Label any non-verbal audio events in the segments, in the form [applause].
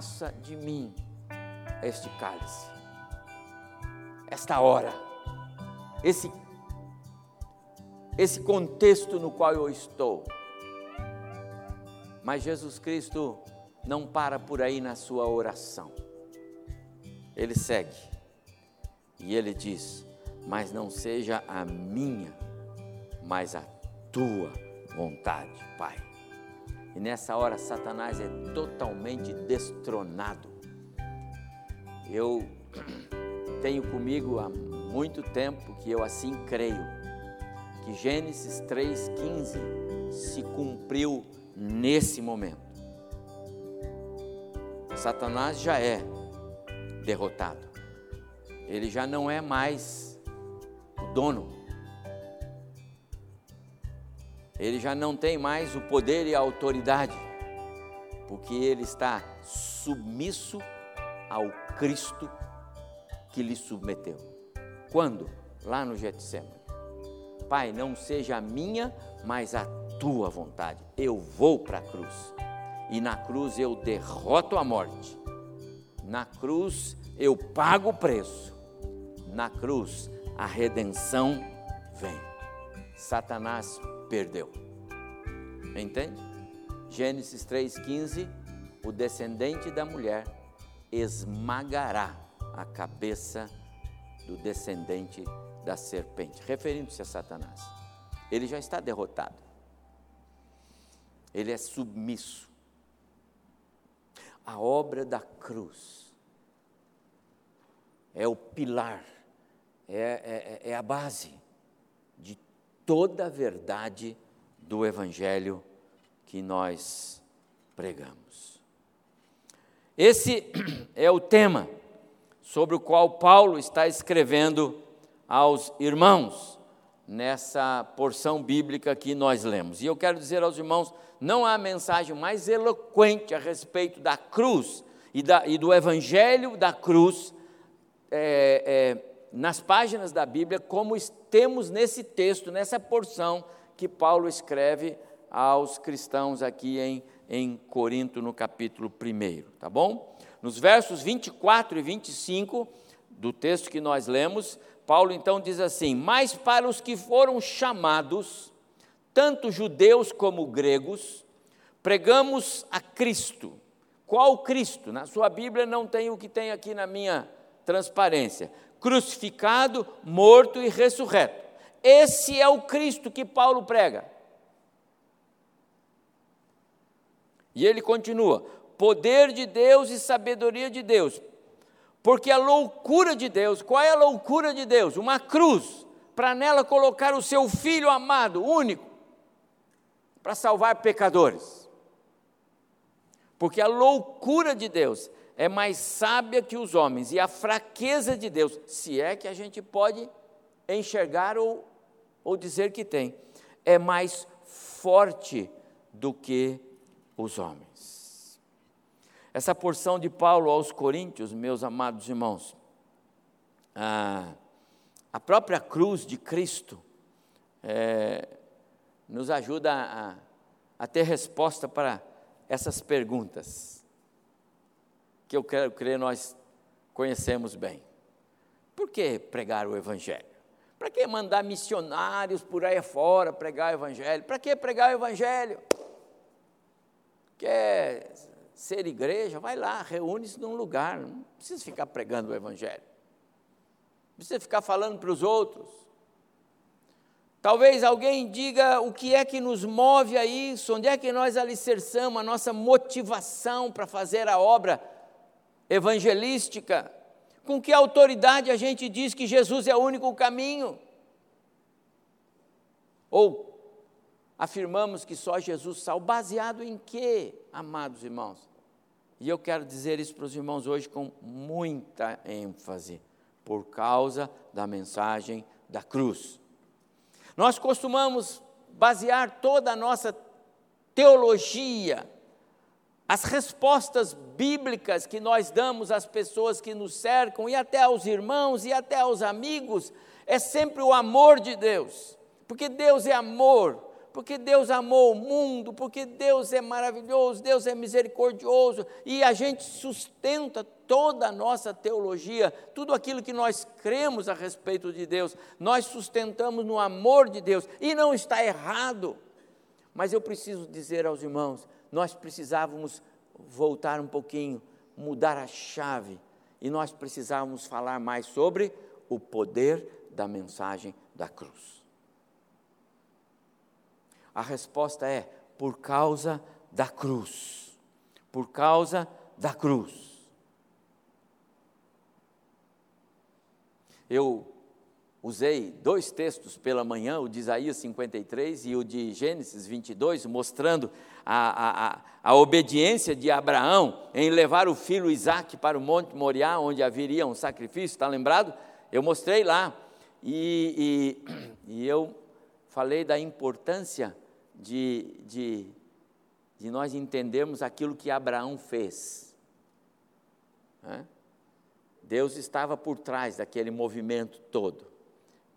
Passa de mim este cálice, esta hora, esse, esse contexto no qual eu estou. Mas Jesus Cristo não para por aí na sua oração. Ele segue e ele diz: Mas não seja a minha, mas a tua vontade, Pai. E nessa hora Satanás é totalmente destronado. Eu [clears throat] tenho comigo há muito tempo que eu assim creio que Gênesis 3:15 se cumpriu nesse momento. Satanás já é derrotado. Ele já não é mais o dono ele já não tem mais o poder e a autoridade, porque ele está submisso ao Cristo que lhe submeteu. Quando? Lá no Getsemane. Pai, não seja a minha, mas a tua vontade. Eu vou para a cruz. E na cruz eu derroto a morte. Na cruz eu pago o preço. Na cruz a redenção vem. Satanás perdeu. Entende? Gênesis 3,15: o descendente da mulher esmagará a cabeça do descendente da serpente, referindo-se a Satanás. Ele já está derrotado. Ele é submisso. A obra da cruz é o pilar, é, é, é a base toda a verdade do Evangelho que nós pregamos. Esse [clears throat] é o tema sobre o qual Paulo está escrevendo aos irmãos nessa porção bíblica que nós lemos. E eu quero dizer aos irmãos: não há mensagem mais eloquente a respeito da cruz e, da, e do evangelho da cruz é, é, nas páginas da Bíblia, como temos nesse texto, nessa porção que Paulo escreve aos cristãos aqui em, em Corinto, no capítulo 1, tá bom? Nos versos 24 e 25 do texto que nós lemos, Paulo então diz assim: Mas para os que foram chamados, tanto judeus como gregos, pregamos a Cristo. Qual Cristo? Na sua Bíblia não tem o que tem aqui na minha transparência crucificado, morto e ressurreto. Esse é o Cristo que Paulo prega. E ele continua: poder de Deus e sabedoria de Deus. Porque a loucura de Deus, qual é a loucura de Deus? Uma cruz, para nela colocar o seu filho amado, único, para salvar pecadores. Porque a loucura de Deus é mais sábia que os homens, e a fraqueza de Deus, se é que a gente pode enxergar ou, ou dizer que tem, é mais forte do que os homens. Essa porção de Paulo aos Coríntios, meus amados irmãos, a, a própria cruz de Cristo é, nos ajuda a, a ter resposta para essas perguntas que eu quero crer nós conhecemos bem. Por que pregar o Evangelho? Para que mandar missionários por aí fora pregar o Evangelho? Para que pregar o Evangelho? Quer ser igreja? Vai lá, reúne-se num lugar, não precisa ficar pregando o Evangelho. Precisa ficar falando para os outros. Talvez alguém diga o que é que nos move a isso, onde é que nós alicerçamos a nossa motivação para fazer a obra evangelística, com que autoridade a gente diz que Jesus é o único caminho? Ou afirmamos que só Jesus salva, baseado em quê, amados irmãos? E eu quero dizer isso para os irmãos hoje com muita ênfase, por causa da mensagem da cruz. Nós costumamos basear toda a nossa teologia, as respostas bíblicas que nós damos às pessoas que nos cercam, e até aos irmãos, e até aos amigos, é sempre o amor de Deus, porque Deus é amor, porque Deus amou o mundo, porque Deus é maravilhoso, Deus é misericordioso, e a gente sustenta toda a nossa teologia, tudo aquilo que nós cremos a respeito de Deus, nós sustentamos no amor de Deus, e não está errado. Mas eu preciso dizer aos irmãos, nós precisávamos voltar um pouquinho, mudar a chave, e nós precisávamos falar mais sobre o poder da mensagem da cruz. A resposta é por causa da cruz. Por causa da cruz. Eu usei dois textos pela manhã, o de Isaías 53 e o de Gênesis 22, mostrando a, a, a obediência de Abraão em levar o filho Isaac para o Monte Moriá, onde haveria um sacrifício, está lembrado? Eu mostrei lá, e, e, e eu falei da importância de, de, de nós entendermos aquilo que Abraão fez. Né? Deus estava por trás daquele movimento todo,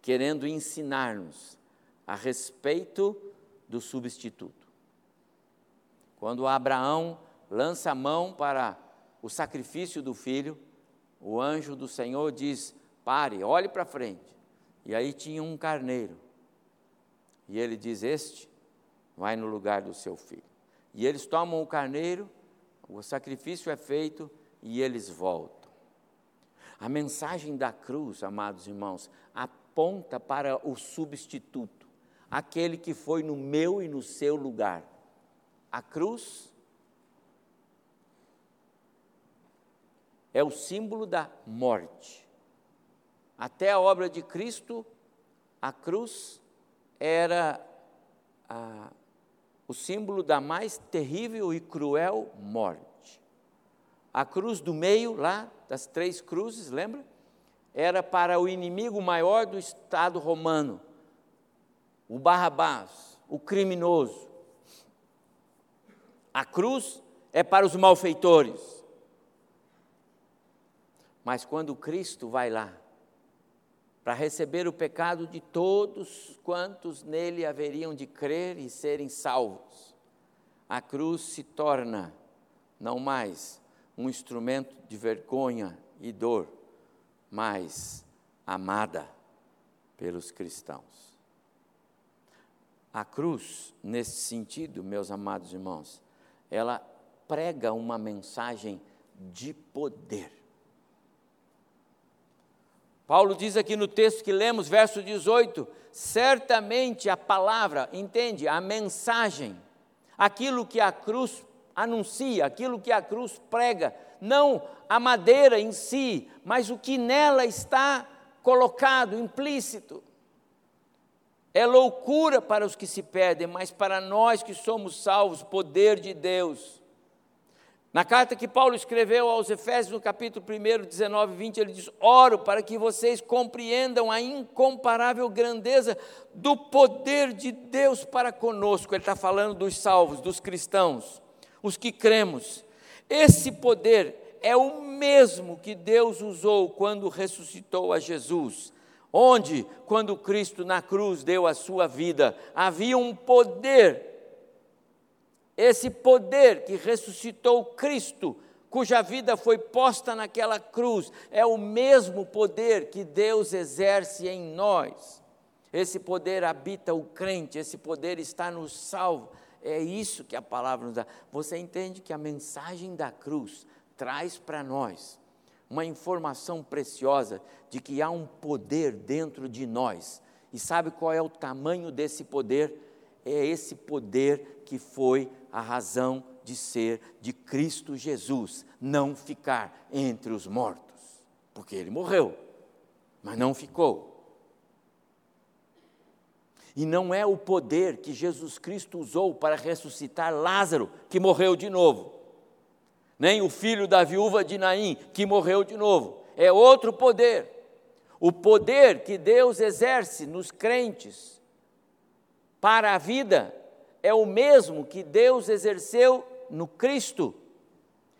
querendo ensinar-nos a respeito do substituto. Quando Abraão lança a mão para o sacrifício do filho, o anjo do Senhor diz: pare, olhe para frente. E aí tinha um carneiro. E ele diz: Este vai no lugar do seu filho. E eles tomam o carneiro, o sacrifício é feito e eles voltam. A mensagem da cruz, amados irmãos, aponta para o substituto, aquele que foi no meu e no seu lugar. A cruz é o símbolo da morte. Até a obra de Cristo, a cruz era a, o símbolo da mais terrível e cruel morte. A cruz do meio, lá, das três cruzes, lembra? Era para o inimigo maior do Estado romano, o Barrabás, o criminoso. A cruz é para os malfeitores. Mas quando Cristo vai lá, para receber o pecado de todos quantos nele haveriam de crer e serem salvos. A cruz se torna não mais um instrumento de vergonha e dor, mas amada pelos cristãos. A cruz, nesse sentido, meus amados irmãos, ela prega uma mensagem de poder. Paulo diz aqui no texto que lemos, verso 18: certamente a palavra, entende? A mensagem, aquilo que a cruz anuncia, aquilo que a cruz prega, não a madeira em si, mas o que nela está colocado, implícito. É loucura para os que se perdem, mas para nós que somos salvos, poder de Deus. Na carta que Paulo escreveu aos Efésios, no capítulo 1, 19 e 20, ele diz: Oro para que vocês compreendam a incomparável grandeza do poder de Deus para conosco. Ele está falando dos salvos, dos cristãos, os que cremos. Esse poder é o mesmo que Deus usou quando ressuscitou a Jesus. Onde, quando Cristo na cruz deu a sua vida, havia um poder esse poder que ressuscitou Cristo, cuja vida foi posta naquela cruz, é o mesmo poder que Deus exerce em nós. Esse poder habita o crente, esse poder está no salvo. É isso que a palavra nos dá. Você entende que a mensagem da cruz traz para nós uma informação preciosa de que há um poder dentro de nós. E sabe qual é o tamanho desse poder? É esse poder que foi a razão de ser de Cristo Jesus, não ficar entre os mortos, porque ele morreu, mas não ficou. E não é o poder que Jesus Cristo usou para ressuscitar Lázaro, que morreu de novo. Nem o filho da viúva de Naim, que morreu de novo. É outro poder. O poder que Deus exerce nos crentes para a vida é o mesmo que Deus exerceu no Cristo.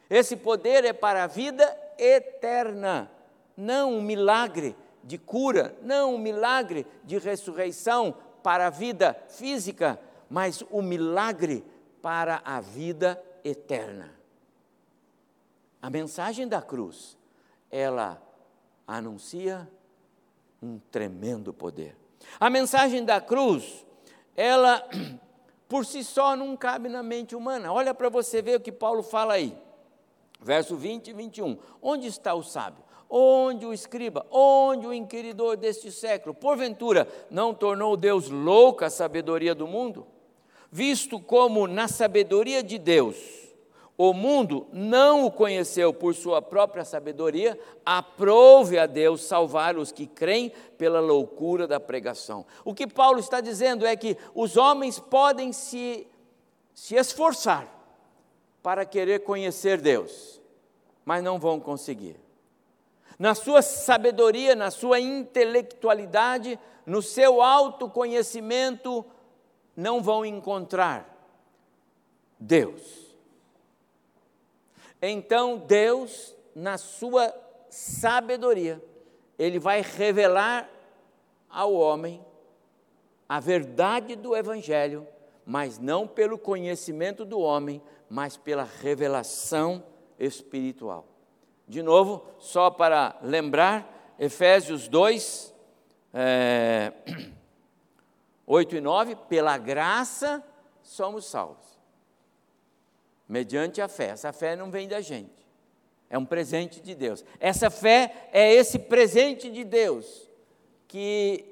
Esse poder é para a vida eterna, não um milagre de cura, não um milagre de ressurreição para a vida física, mas o um milagre para a vida eterna. A mensagem da cruz, ela anuncia um tremendo poder. A mensagem da cruz, ela [clears throat] por si só não cabe na mente humana. Olha para você ver o que Paulo fala aí. Verso 20 e 21. Onde está o sábio? Onde o escriba? Onde o inquiridor deste século? Porventura, não tornou Deus louca a sabedoria do mundo? Visto como na sabedoria de Deus, o mundo não o conheceu por sua própria sabedoria, aprove a Deus salvar os que creem pela loucura da pregação. O que Paulo está dizendo é que os homens podem se, se esforçar para querer conhecer Deus, mas não vão conseguir. Na sua sabedoria, na sua intelectualidade, no seu autoconhecimento, não vão encontrar Deus. Então Deus, na sua sabedoria, ele vai revelar ao homem a verdade do Evangelho, mas não pelo conhecimento do homem, mas pela revelação espiritual. De novo, só para lembrar, Efésios 2, é, 8 e 9, pela graça somos salvos mediante a fé. Essa fé não vem da gente, é um presente de Deus. Essa fé é esse presente de Deus que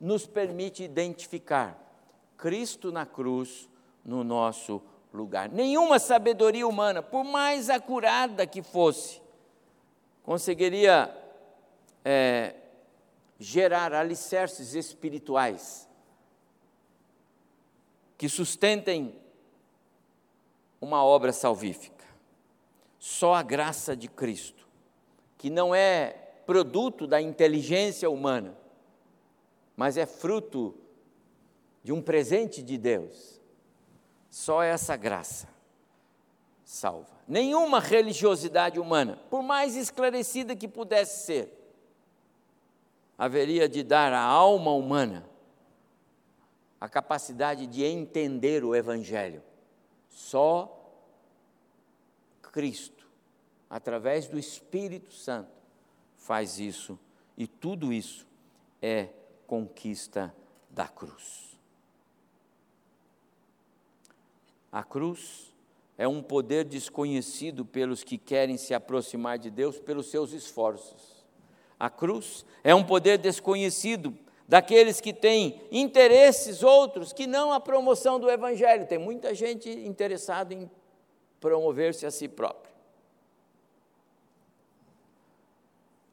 nos permite identificar Cristo na cruz no nosso lugar. Nenhuma sabedoria humana, por mais acurada que fosse, conseguiria é, gerar alicerces espirituais que sustentem uma obra salvífica. Só a graça de Cristo, que não é produto da inteligência humana, mas é fruto de um presente de Deus. Só essa graça salva. Nenhuma religiosidade humana, por mais esclarecida que pudesse ser, haveria de dar à alma humana a capacidade de entender o Evangelho. Só Cristo, através do Espírito Santo, faz isso, e tudo isso é conquista da cruz. A cruz é um poder desconhecido pelos que querem se aproximar de Deus pelos seus esforços. A cruz é um poder desconhecido daqueles que têm interesses outros que não a promoção do Evangelho. Tem muita gente interessada em promover-se a si próprio.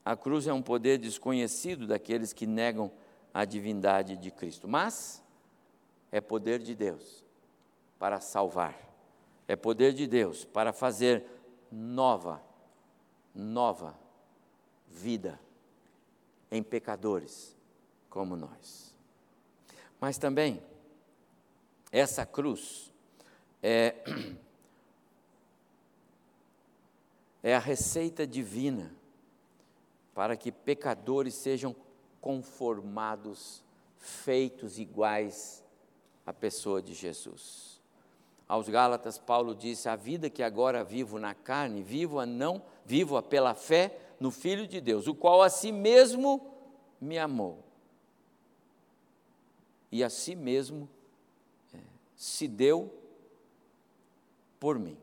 A cruz é um poder desconhecido daqueles que negam a divindade de Cristo, mas é poder de Deus para salvar, é poder de Deus para fazer nova, nova vida em pecadores como nós. Mas também, essa cruz é, [clears throat] é a receita divina para que pecadores sejam conformados, feitos iguais à pessoa de Jesus. Aos Gálatas, Paulo disse: A vida que agora vivo na carne, vivo-a não, vivo-a pela fé no Filho de Deus, o qual a si mesmo me amou e a si mesmo é, se deu por mim.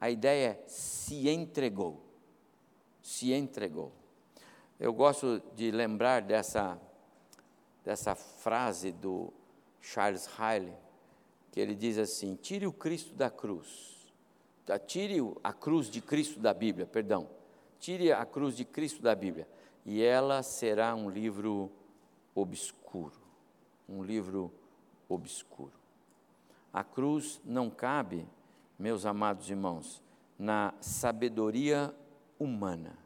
A ideia é se entregou. Se entregou. Eu gosto de lembrar dessa, dessa frase do Charles Riley, que ele diz assim: tire o Cristo da cruz. Tá, tire a cruz de Cristo da Bíblia, perdão. Tire a cruz de Cristo da Bíblia, e ela será um livro obscuro um livro obscuro. A cruz não cabe, meus amados irmãos, na sabedoria humana.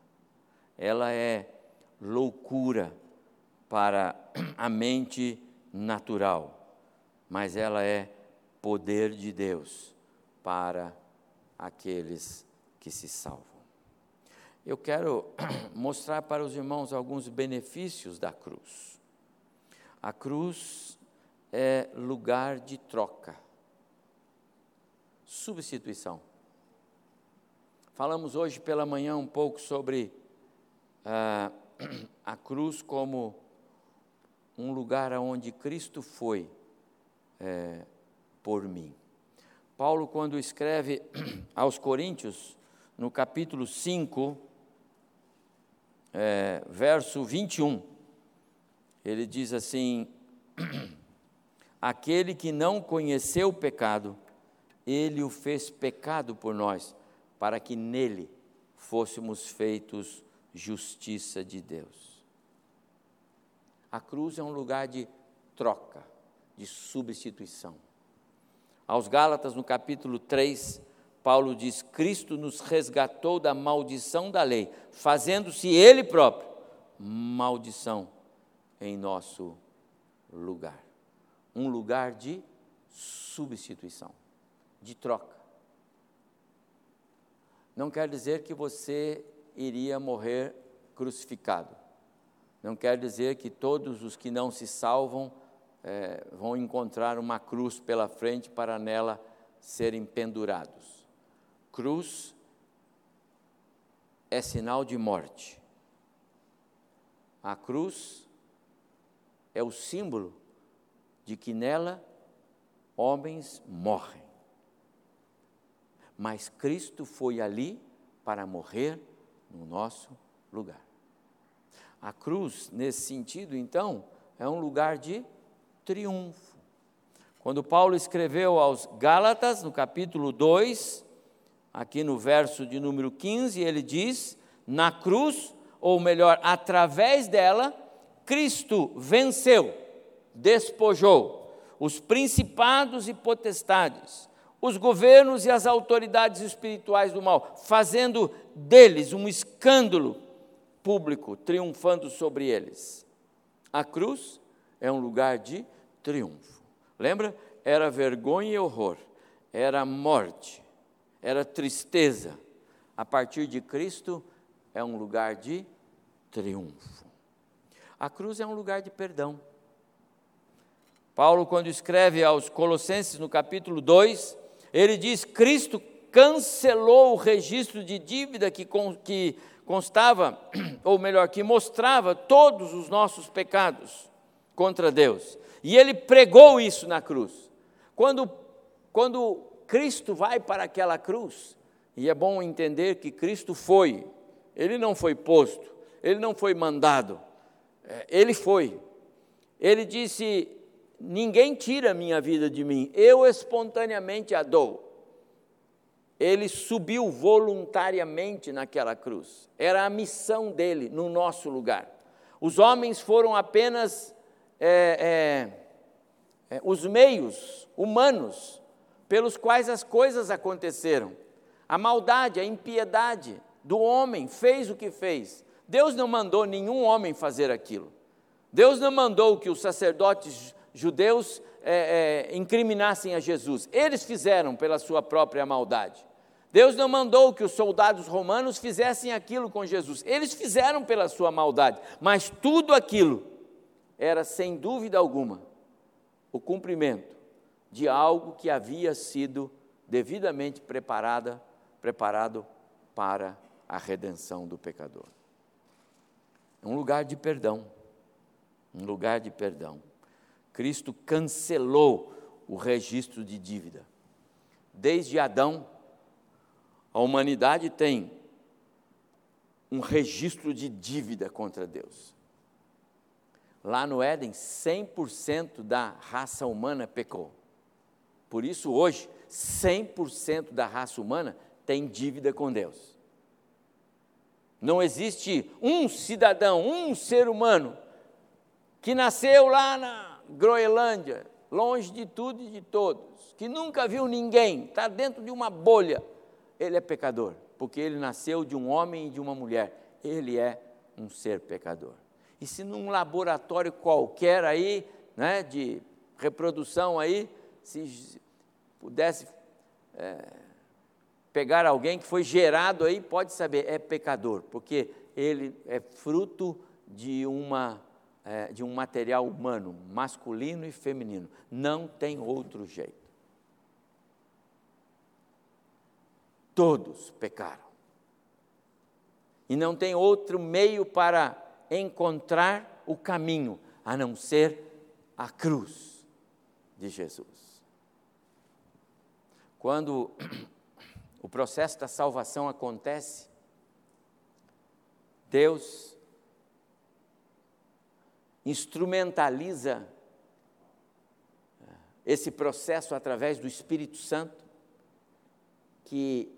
Ela é loucura para [clears throat] a mente natural, mas ela é poder de Deus para aqueles que se salvam. Eu quero [clears throat] mostrar para os irmãos alguns benefícios da cruz. A cruz é lugar de troca, substituição. Falamos hoje pela manhã um pouco sobre ah, [clears throat] a cruz como um lugar aonde Cristo foi é, por mim. Paulo, quando escreve [clears throat] aos Coríntios, no capítulo 5, é, verso 21, ele diz assim: Aquele que não conheceu o pecado, ele o fez pecado por nós, para que nele fôssemos feitos justiça de Deus. A cruz é um lugar de troca, de substituição. Aos Gálatas, no capítulo 3, Paulo diz: Cristo nos resgatou da maldição da lei, fazendo-se Ele próprio maldição em nosso lugar. Um lugar de substituição, de troca. Não quer dizer que você iria morrer crucificado. Não quer dizer que todos os que não se salvam é, vão encontrar uma cruz pela frente para nela serem pendurados. Cruz é sinal de morte. A cruz é o símbolo de que nela homens morrem. Mas Cristo foi ali para morrer no nosso lugar. A cruz, nesse sentido, então, é um lugar de triunfo. Quando Paulo escreveu aos Gálatas, no capítulo 2, aqui no verso de número 15, ele diz: Na cruz, ou melhor, através dela, Cristo venceu, despojou os principados e potestades, os governos e as autoridades espirituais do mal, fazendo deles um escândalo público, triunfando sobre eles. A cruz é um lugar de triunfo. Lembra? Era vergonha e horror, era morte, era tristeza. A partir de Cristo é um lugar de triunfo. A cruz é um lugar de perdão. Paulo, quando escreve aos Colossenses no capítulo 2, ele diz: Cristo cancelou o registro de dívida que, que constava, [clears throat] ou melhor, que mostrava todos os nossos pecados contra Deus. E ele pregou isso na cruz. Quando, quando Cristo vai para aquela cruz, e é bom entender que Cristo foi, ele não foi posto, ele não foi mandado, ele foi. Ele disse: Ninguém tira minha vida de mim, eu espontaneamente a dou. Ele subiu voluntariamente naquela cruz, era a missão dele no nosso lugar. Os homens foram apenas é, é, é, os meios humanos pelos quais as coisas aconteceram. A maldade, a impiedade do homem fez o que fez. Deus não mandou nenhum homem fazer aquilo. Deus não mandou que os sacerdotes judeus é, é, incriminassem a Jesus. Eles fizeram pela sua própria maldade. Deus não mandou que os soldados romanos fizessem aquilo com Jesus. Eles fizeram pela sua maldade. Mas tudo aquilo era, sem dúvida alguma, o cumprimento de algo que havia sido devidamente preparada, preparado para a redenção do pecador. Um lugar de perdão. Um lugar de perdão. Cristo cancelou o registro de dívida. Desde Adão, a humanidade tem um registro de dívida contra Deus. Lá no Éden, 100% da raça humana pecou. Por isso, hoje, 100% da raça humana tem dívida com Deus. Não existe um cidadão, um ser humano, que nasceu lá na Groenlândia, longe de tudo e de todos, que nunca viu ninguém, está dentro de uma bolha ele é pecador, porque ele nasceu de um homem e de uma mulher. Ele é um ser pecador. E se num laboratório qualquer aí, né, de reprodução aí, se pudesse é, pegar alguém que foi gerado aí, pode saber, é pecador, porque ele é fruto de, uma, é, de um material humano, masculino e feminino. Não tem outro jeito. Todos pecaram. E não tem outro meio para encontrar o caminho a não ser a cruz de Jesus. Quando o processo da salvação acontece, Deus instrumentaliza eh, esse processo através do Espírito Santo, que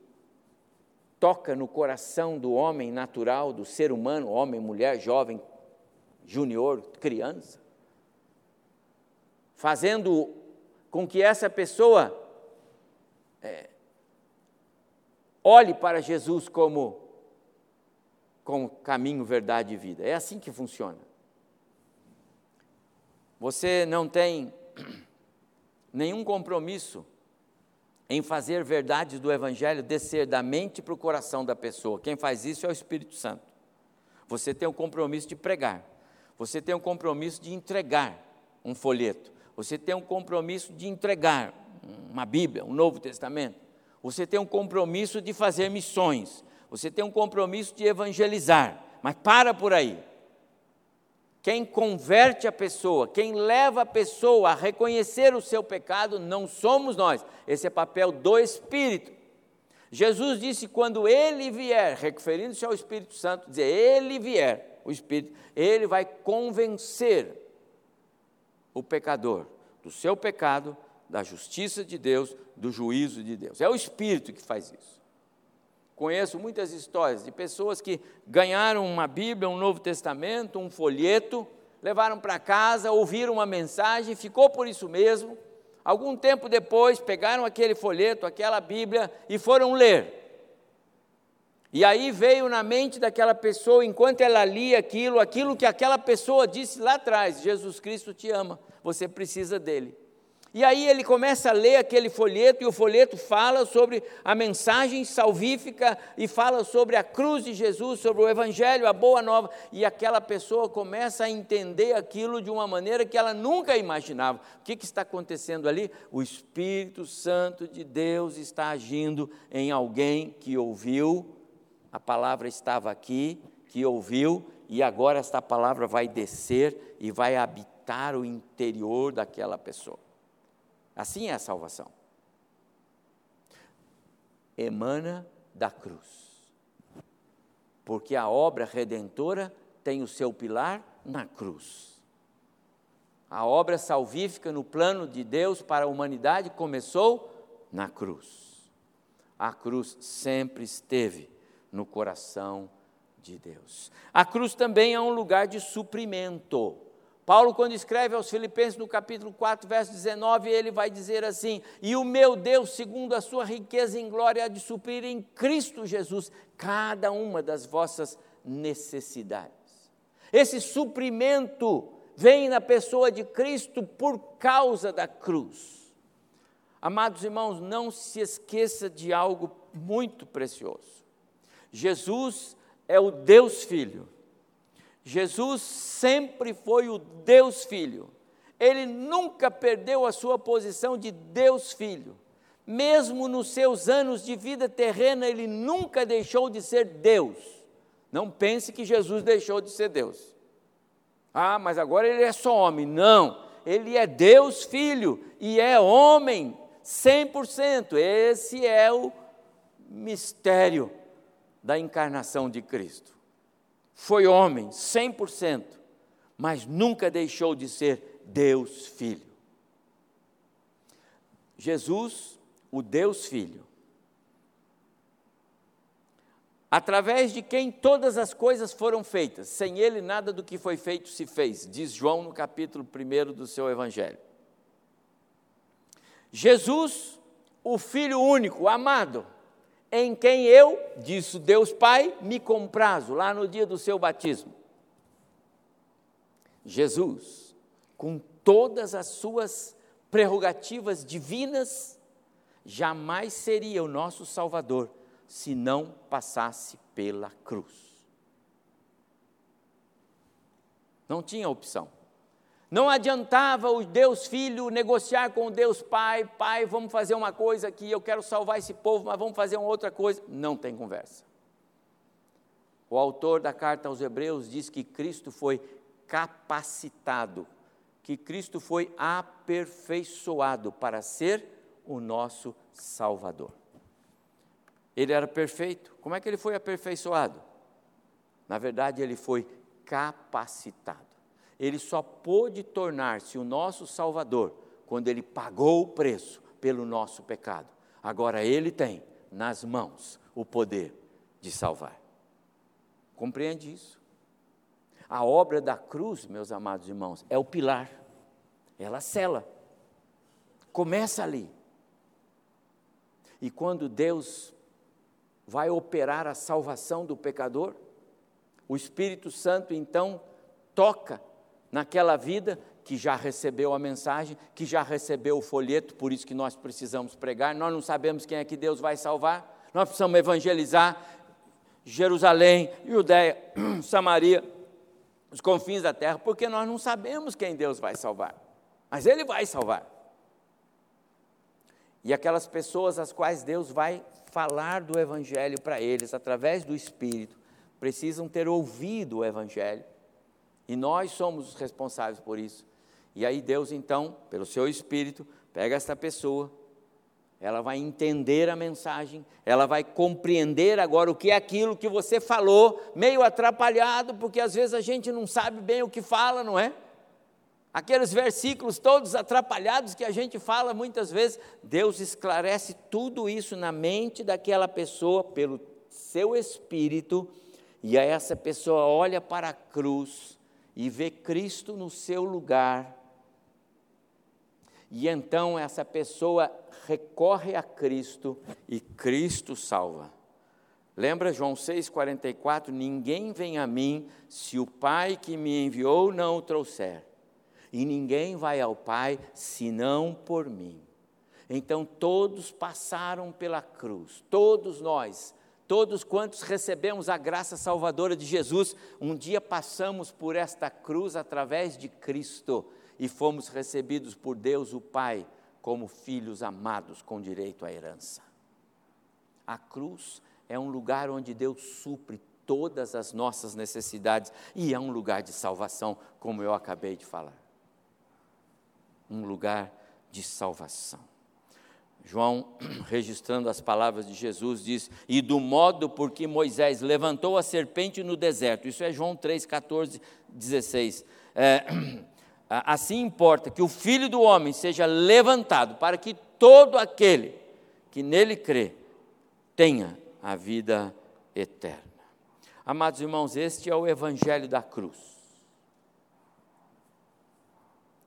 toca no coração do homem natural, do ser humano, homem, mulher, jovem, júnior, criança, fazendo com que essa pessoa é, olhe para Jesus como, como caminho, verdade e vida. É assim que funciona. Você não tem [clears throat] nenhum compromisso em fazer verdades do Evangelho descer da mente para o coração da pessoa. Quem faz isso é o Espírito Santo. Você tem o compromisso de pregar, você tem o compromisso de entregar um folheto, você tem um compromisso de entregar uma Bíblia, um Novo Testamento, você tem um compromisso de fazer missões, você tem um compromisso de evangelizar, mas para por aí. Quem converte a pessoa, quem leva a pessoa a reconhecer o seu pecado, não somos nós. Esse é papel do Espírito. Jesus disse: quando ele vier, referindo-se ao Espírito Santo, dizer, ele vier, o Espírito, ele vai convencer o pecador do seu pecado, da justiça de Deus, do juízo de Deus. É o Espírito que faz isso. Conheço muitas histórias de pessoas que ganharam uma Bíblia, um Novo Testamento, um folheto, levaram para casa, ouviram uma mensagem, ficou por isso mesmo. Algum tempo depois, pegaram aquele folheto, aquela Bíblia e foram ler. E aí veio na mente daquela pessoa, enquanto ela lia aquilo, aquilo que aquela pessoa disse lá atrás: Jesus Cristo te ama, você precisa dele. E aí ele começa a ler aquele folheto, e o folheto fala sobre a mensagem salvífica e fala sobre a cruz de Jesus, sobre o Evangelho, a boa nova, e aquela pessoa começa a entender aquilo de uma maneira que ela nunca imaginava. O que, que está acontecendo ali? O Espírito Santo de Deus está agindo em alguém que ouviu, a palavra estava aqui, que ouviu, e agora esta palavra vai descer e vai habitar o interior daquela pessoa. Assim é a salvação. Emana da cruz. Porque a obra redentora tem o seu pilar na cruz. A obra salvífica no plano de Deus para a humanidade começou na cruz. A cruz sempre esteve no coração de Deus. A cruz também é um lugar de suprimento. Paulo, quando escreve aos Filipenses, no capítulo 4, verso 19, ele vai dizer assim: E o meu Deus, segundo a sua riqueza em glória, há de suprir em Cristo Jesus cada uma das vossas necessidades. Esse suprimento vem na pessoa de Cristo por causa da cruz. Amados irmãos, não se esqueça de algo muito precioso. Jesus é o Deus Filho Jesus sempre foi o Deus Filho. Ele nunca perdeu a sua posição de Deus Filho. Mesmo nos seus anos de vida terrena, ele nunca deixou de ser Deus. Não pense que Jesus deixou de ser Deus. Ah, mas agora ele é só homem. Não, ele é Deus Filho e é homem 100%. Esse é o mistério da encarnação de Cristo foi homem 100%, mas nunca deixou de ser Deus Filho. Jesus, o Deus Filho, através de quem todas as coisas foram feitas, sem ele nada do que foi feito se fez, diz João no capítulo 1 do seu Evangelho. Jesus, o Filho único, amado, em quem eu, disse Deus Pai, me comprazo, lá no dia do seu batismo. Jesus, com todas as suas prerrogativas divinas, jamais seria o nosso Salvador se não passasse pela cruz. Não tinha opção. Não adiantava o Deus Filho negociar com o Deus Pai, Pai, vamos fazer uma coisa aqui, eu quero salvar esse povo, mas vamos fazer uma outra coisa. Não tem conversa. O autor da carta aos Hebreus diz que Cristo foi capacitado, que Cristo foi aperfeiçoado para ser o nosso Salvador. Ele era perfeito. Como é que ele foi aperfeiçoado? Na verdade, ele foi capacitado ele só pôde tornar-se o nosso Salvador quando ele pagou o preço pelo nosso pecado. Agora ele tem nas mãos o poder de salvar. Compreende isso? A obra da cruz, meus amados irmãos, é o pilar. Ela cela. Começa ali. E quando Deus vai operar a salvação do pecador, o Espírito Santo então toca naquela vida que já recebeu a mensagem, que já recebeu o folheto, por isso que nós precisamos pregar. Nós não sabemos quem é que Deus vai salvar, nós precisamos evangelizar Jerusalém, Judéia, [clears throat] Samaria, os confins da terra, porque nós não sabemos quem Deus vai salvar, mas Ele vai salvar. E aquelas pessoas às quais Deus vai falar do Evangelho para eles, através do Espírito, precisam ter ouvido o Evangelho e nós somos os responsáveis por isso. E aí Deus, então, pelo seu Espírito, pega esta pessoa, ela vai entender a mensagem, ela vai compreender agora o que é aquilo que você falou, meio atrapalhado, porque às vezes a gente não sabe bem o que fala, não é? Aqueles versículos todos atrapalhados que a gente fala muitas vezes, Deus esclarece tudo isso na mente daquela pessoa pelo seu espírito, e aí essa pessoa olha para a cruz e vê Cristo no seu lugar. E então essa pessoa recorre a Cristo e Cristo salva. Lembra João 6,44? Ninguém vem a mim se o Pai que me enviou não o trouxer, e ninguém vai ao Pai senão por mim. Então todos passaram pela cruz, todos nós Todos quantos recebemos a graça salvadora de Jesus, um dia passamos por esta cruz através de Cristo e fomos recebidos por Deus o Pai como filhos amados com direito à herança. A cruz é um lugar onde Deus supre todas as nossas necessidades e é um lugar de salvação, como eu acabei de falar. Um lugar de salvação. João, [clears throat] registrando as palavras de Jesus, diz: E do modo por que Moisés levantou a serpente no deserto, isso é João 3, 14, 16. É, [clears throat] assim importa que o Filho do Homem seja levantado, para que todo aquele que nele crê tenha a vida eterna. Amados irmãos, este é o Evangelho da cruz.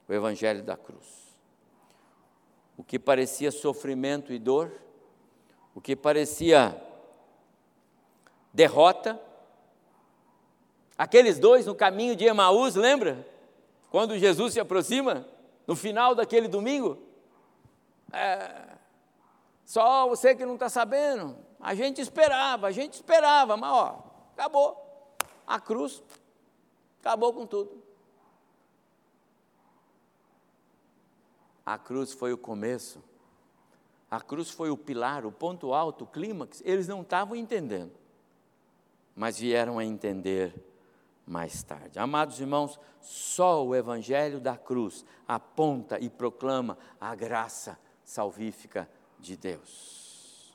O Evangelho da cruz o que parecia sofrimento e dor, o que parecia derrota. Aqueles dois no caminho de Emaús, lembra? Quando Jesus se aproxima, no final daquele domingo. É, só você que não está sabendo. A gente esperava, a gente esperava, mas ó, acabou. A cruz acabou com tudo. A cruz foi o começo. A cruz foi o pilar, o ponto alto, o clímax. Eles não estavam entendendo, mas vieram a entender mais tarde. Amados irmãos, só o Evangelho da cruz aponta e proclama a graça salvífica de Deus.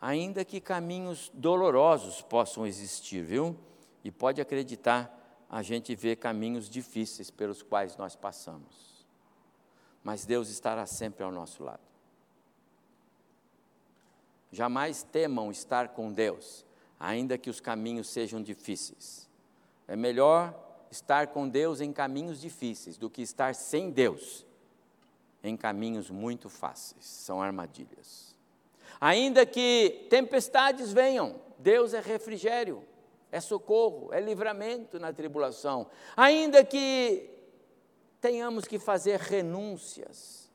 Ainda que caminhos dolorosos possam existir, viu? E pode acreditar, a gente vê caminhos difíceis pelos quais nós passamos mas Deus estará sempre ao nosso lado. Jamais temam estar com Deus, ainda que os caminhos sejam difíceis. É melhor estar com Deus em caminhos difíceis do que estar sem Deus em caminhos muito fáceis. São armadilhas. Ainda que tempestades venham, Deus é refrigério, é socorro, é livramento na tribulação. Ainda que tenhamos que fazer renúncias,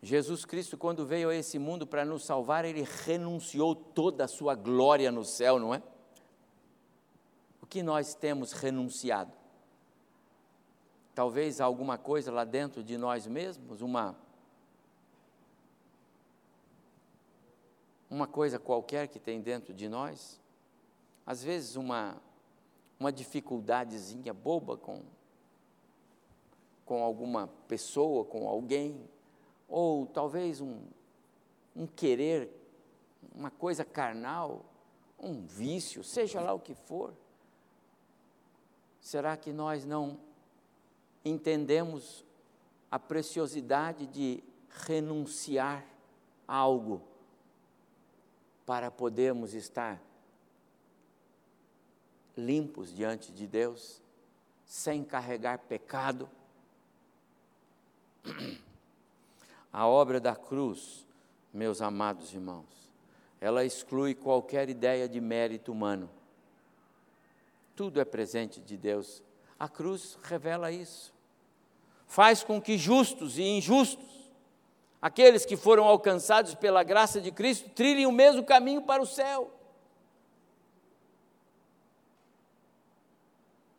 Jesus Cristo, quando veio a esse mundo para nos salvar, ele renunciou toda a sua glória no céu, não é? O que nós temos renunciado? Talvez alguma coisa lá dentro de nós mesmos, uma uma coisa qualquer que tem dentro de nós, às vezes uma uma dificuldadezinha boba com com alguma pessoa, com alguém, ou talvez um, um querer, uma coisa carnal, um vício, seja lá o que for. Será que nós não entendemos a preciosidade de renunciar a algo para podermos estar limpos diante de Deus, sem carregar pecado? A obra da cruz, meus amados irmãos, ela exclui qualquer ideia de mérito humano. Tudo é presente de Deus. A cruz revela isso. Faz com que justos e injustos, aqueles que foram alcançados pela graça de Cristo, trilhem o mesmo caminho para o céu.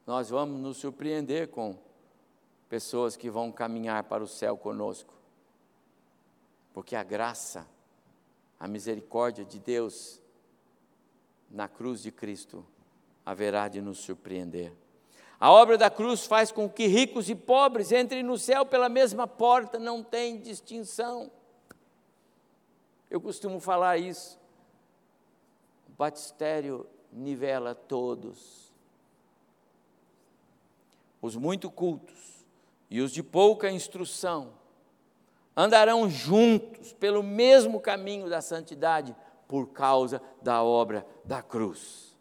Nós vamos nos surpreender com pessoas que vão caminhar para o céu conosco porque a graça, a misericórdia de Deus na cruz de Cristo haverá de nos surpreender. A obra da cruz faz com que ricos e pobres entrem no céu pela mesma porta, não tem distinção. Eu costumo falar isso. O batistério nivela todos. Os muito cultos e os de pouca instrução andarão juntos pelo mesmo caminho da santidade por causa da obra da cruz.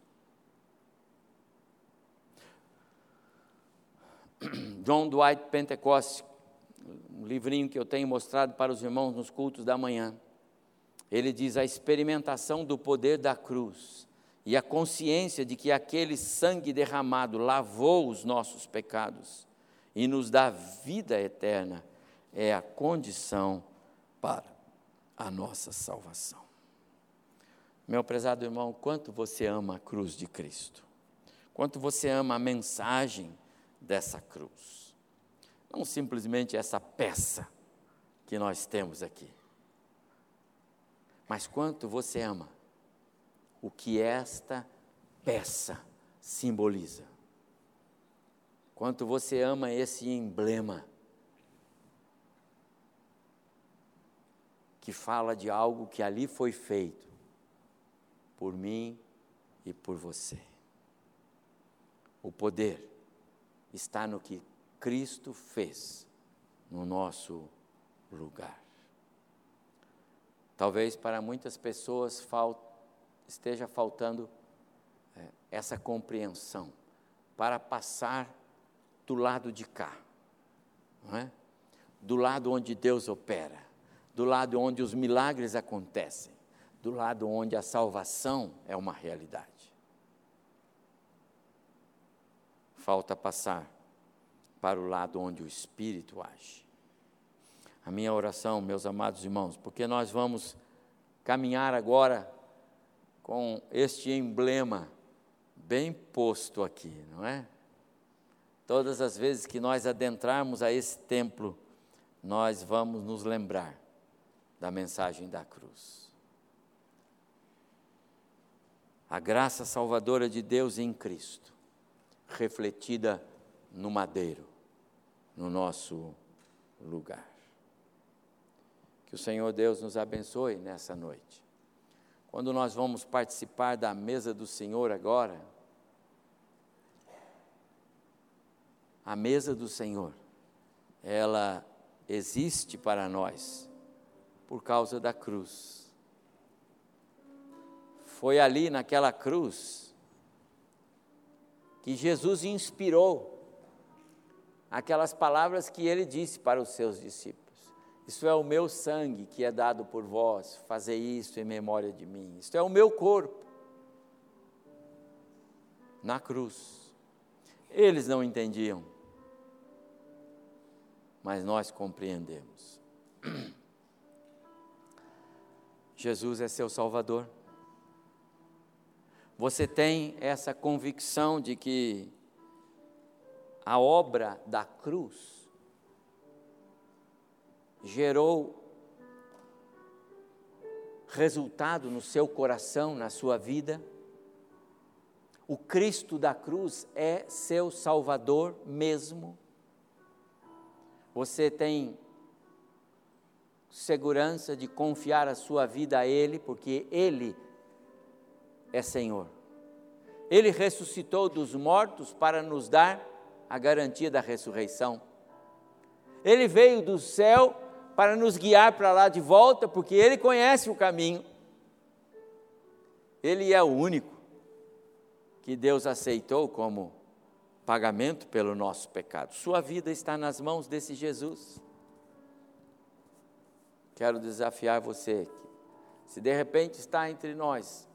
[clears throat] John Dwight Pentecost, um livrinho que eu tenho mostrado para os irmãos nos cultos da manhã, ele diz: a experimentação do poder da cruz e a consciência de que aquele sangue derramado lavou os nossos pecados e nos dá vida eterna é a condição para a nossa salvação. Meu prezado irmão, quanto você ama a cruz de Cristo? Quanto você ama a mensagem dessa cruz? Não simplesmente essa peça que nós temos aqui, mas quanto você ama o que esta peça simboliza? Quanto você ama esse emblema? que fala de algo que ali foi feito por mim e por você. O poder está no que Cristo fez no nosso lugar. Talvez para muitas pessoas fal esteja faltando é, essa compreensão para passar do lado de cá, é? do lado onde Deus opera do lado onde os milagres acontecem, do lado onde a salvação é uma realidade. Falta passar para o lado onde o Espírito age. A minha oração, meus amados irmãos, porque nós vamos caminhar agora com este emblema bem posto aqui, não é? Todas as vezes que nós adentrarmos a esse templo, nós vamos nos lembrar da mensagem da cruz. A graça salvadora de Deus em Cristo, refletida no madeiro, no nosso lugar. Que o Senhor Deus nos abençoe nessa noite. Quando nós vamos participar da mesa do Senhor agora, a mesa do Senhor, ela existe para nós por causa da cruz. Foi ali naquela cruz que Jesus inspirou aquelas palavras que ele disse para os seus discípulos: Isso é o meu sangue que é dado por vós, fazer isso em memória de mim. Isto é o meu corpo na cruz. Eles não entendiam, mas nós compreendemos. [clears throat] Jesus é seu Salvador. Você tem essa convicção de que a obra da cruz gerou resultado no seu coração, na sua vida? O Cristo da cruz é seu Salvador mesmo? Você tem segurança de confiar a sua vida a Ele, porque Ele é Senhor. Ele ressuscitou dos mortos para nos dar a garantia da ressurreição. Ele veio do céu para nos guiar para lá de volta, porque Ele conhece o caminho. Ele é o único que Deus aceitou como pagamento pelo nosso pecado. Sua vida está nas mãos desse Jesus. Quero desafiar você, se de repente está entre nós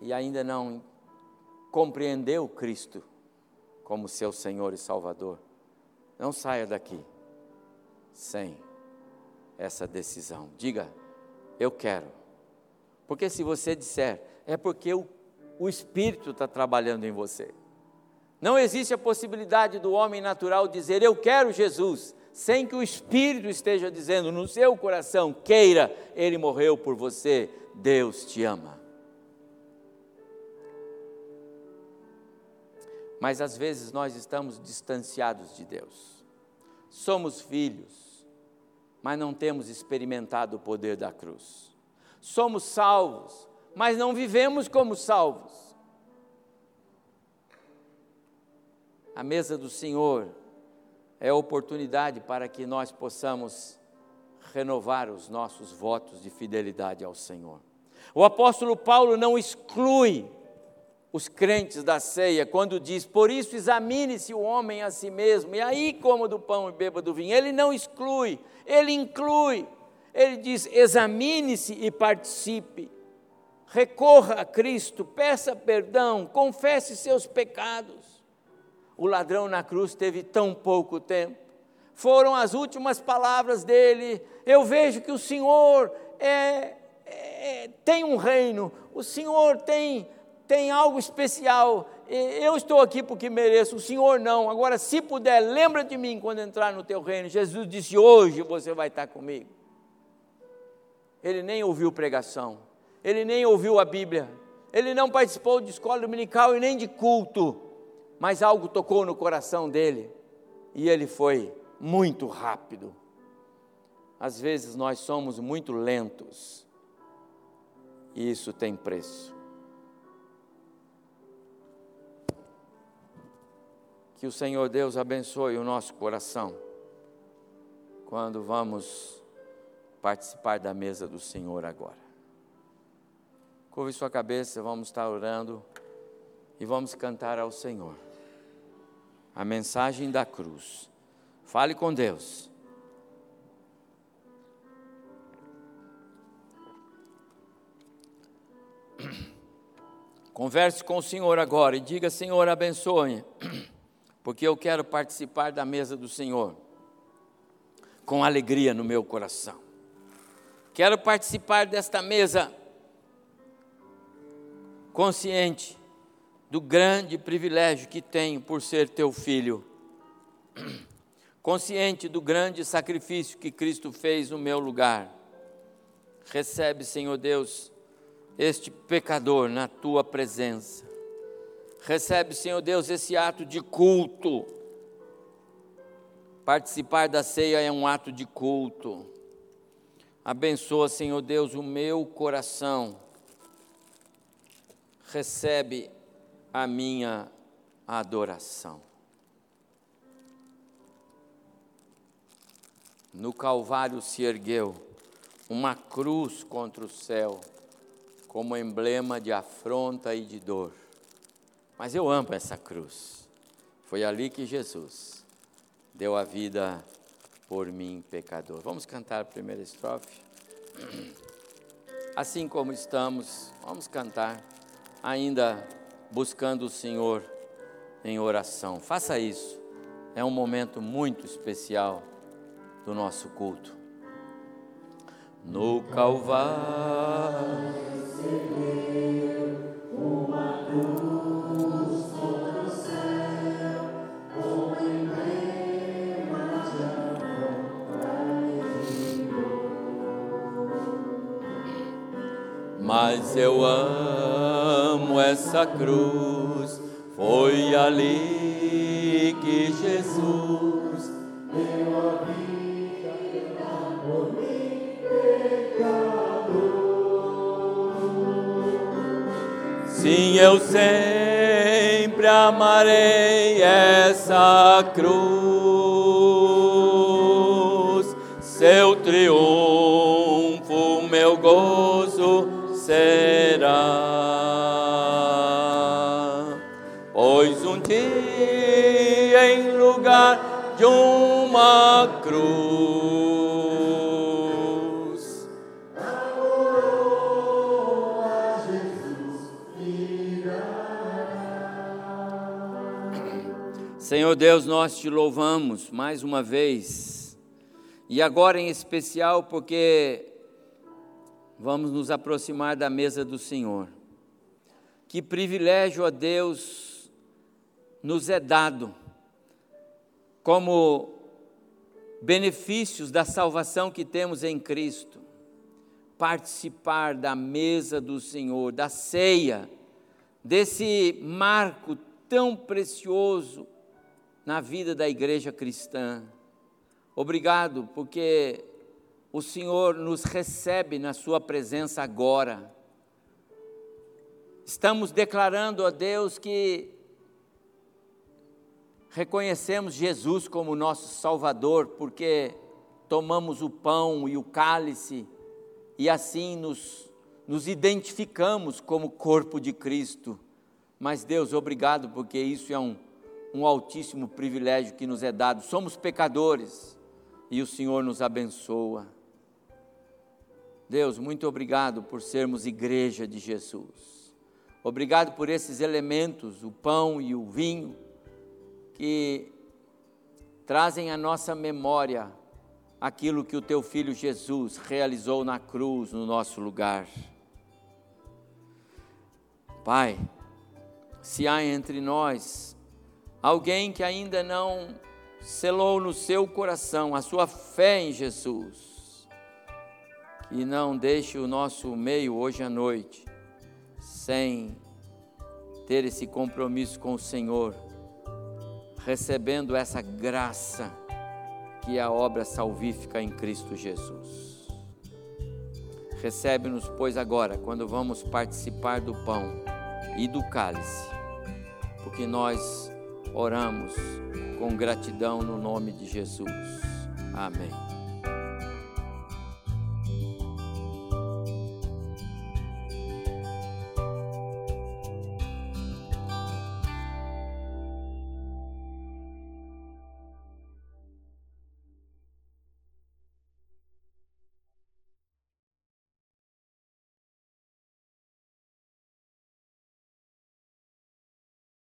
e ainda não compreendeu Cristo como seu Senhor e Salvador, não saia daqui sem essa decisão. Diga, eu quero. Porque se você disser, é porque o, o Espírito está trabalhando em você. Não existe a possibilidade do homem natural dizer, eu quero Jesus, sem que o Espírito esteja dizendo no seu coração: queira, Ele morreu por você, Deus te ama. Mas às vezes nós estamos distanciados de Deus. Somos filhos, mas não temos experimentado o poder da cruz. Somos salvos, mas não vivemos como salvos. A mesa do Senhor é a oportunidade para que nós possamos renovar os nossos votos de fidelidade ao Senhor. O apóstolo Paulo não exclui os crentes da ceia quando diz: Por isso examine-se o homem a si mesmo, e aí coma do pão e beba do vinho. Ele não exclui, ele inclui. Ele diz: examine-se e participe. Recorra a Cristo, peça perdão, confesse seus pecados o ladrão na cruz teve tão pouco tempo. Foram as últimas palavras dele. Eu vejo que o Senhor é, é, tem um reino, o Senhor tem, tem algo especial. Eu estou aqui porque mereço, o Senhor não. Agora, se puder, lembra de mim quando entrar no teu reino. Jesus disse: Hoje você vai estar comigo. Ele nem ouviu pregação, ele nem ouviu a Bíblia, ele não participou de escola dominical e nem de culto mas algo tocou no coração dele e ele foi muito rápido. Às vezes nós somos muito lentos e isso tem preço. Que o Senhor Deus abençoe o nosso coração quando vamos participar da mesa do Senhor agora. Curve sua cabeça, vamos estar orando e vamos cantar ao Senhor a mensagem da cruz. Fale com Deus. [clears throat] Converse com o Senhor agora e diga: Senhor, abençoe, [clears throat] porque eu quero participar da mesa do Senhor com alegria no meu coração. Quero participar desta mesa consciente do grande privilégio que tenho por ser teu filho, consciente do grande sacrifício que Cristo fez no meu lugar. Recebe, Senhor Deus, este pecador na tua presença. Recebe, Senhor Deus, esse ato de culto. Participar da ceia é um ato de culto. Abençoa, Senhor Deus, o meu coração. Recebe a minha adoração. No Calvário se ergueu uma cruz contra o céu, como emblema de afronta e de dor. Mas eu amo essa cruz. Foi ali que Jesus deu a vida por mim, pecador. Vamos cantar a primeira estrofe? [clears throat] Assim como estamos, vamos cantar, ainda buscando o Senhor em oração. Faça isso, é um momento muito especial do nosso culto. No Calvário. Mas eu amo essa cruz, foi ali que Jesus deu a vida por mim, pecador. Sim, eu sempre amarei essa cruz, um dia em lugar de uma cruz. Senhor Deus, nós te louvamos mais uma vez, e agora em especial porque vamos nos aproximar da mesa do Senhor. Que privilégio a Deus nos é dado como benefícios da salvação que temos em Cristo, participar da mesa do Senhor, da ceia, desse marco tão precioso na vida da igreja cristã. Obrigado, porque o Senhor nos recebe na Sua presença agora. Estamos declarando a Deus que reconhecemos Jesus como nosso Salvador, porque tomamos o pão e o cálice e assim nos, nos identificamos como corpo de Cristo. Mas Deus, obrigado, porque isso é um, um altíssimo privilégio que nos é dado. Somos pecadores e o Senhor nos abençoa. Deus, muito obrigado por sermos igreja de Jesus. Obrigado por esses elementos, o pão e o vinho que trazem à nossa memória aquilo que o teu filho Jesus realizou na cruz no nosso lugar. Pai, se há entre nós alguém que ainda não selou no seu coração a sua fé em Jesus, que não deixe o nosso meio hoje à noite sem ter esse compromisso com o Senhor recebendo essa graça que é a obra salvífica em Cristo Jesus. Recebe-nos, pois, agora, quando vamos participar do pão e do cálice, porque nós oramos com gratidão no nome de Jesus. Amém.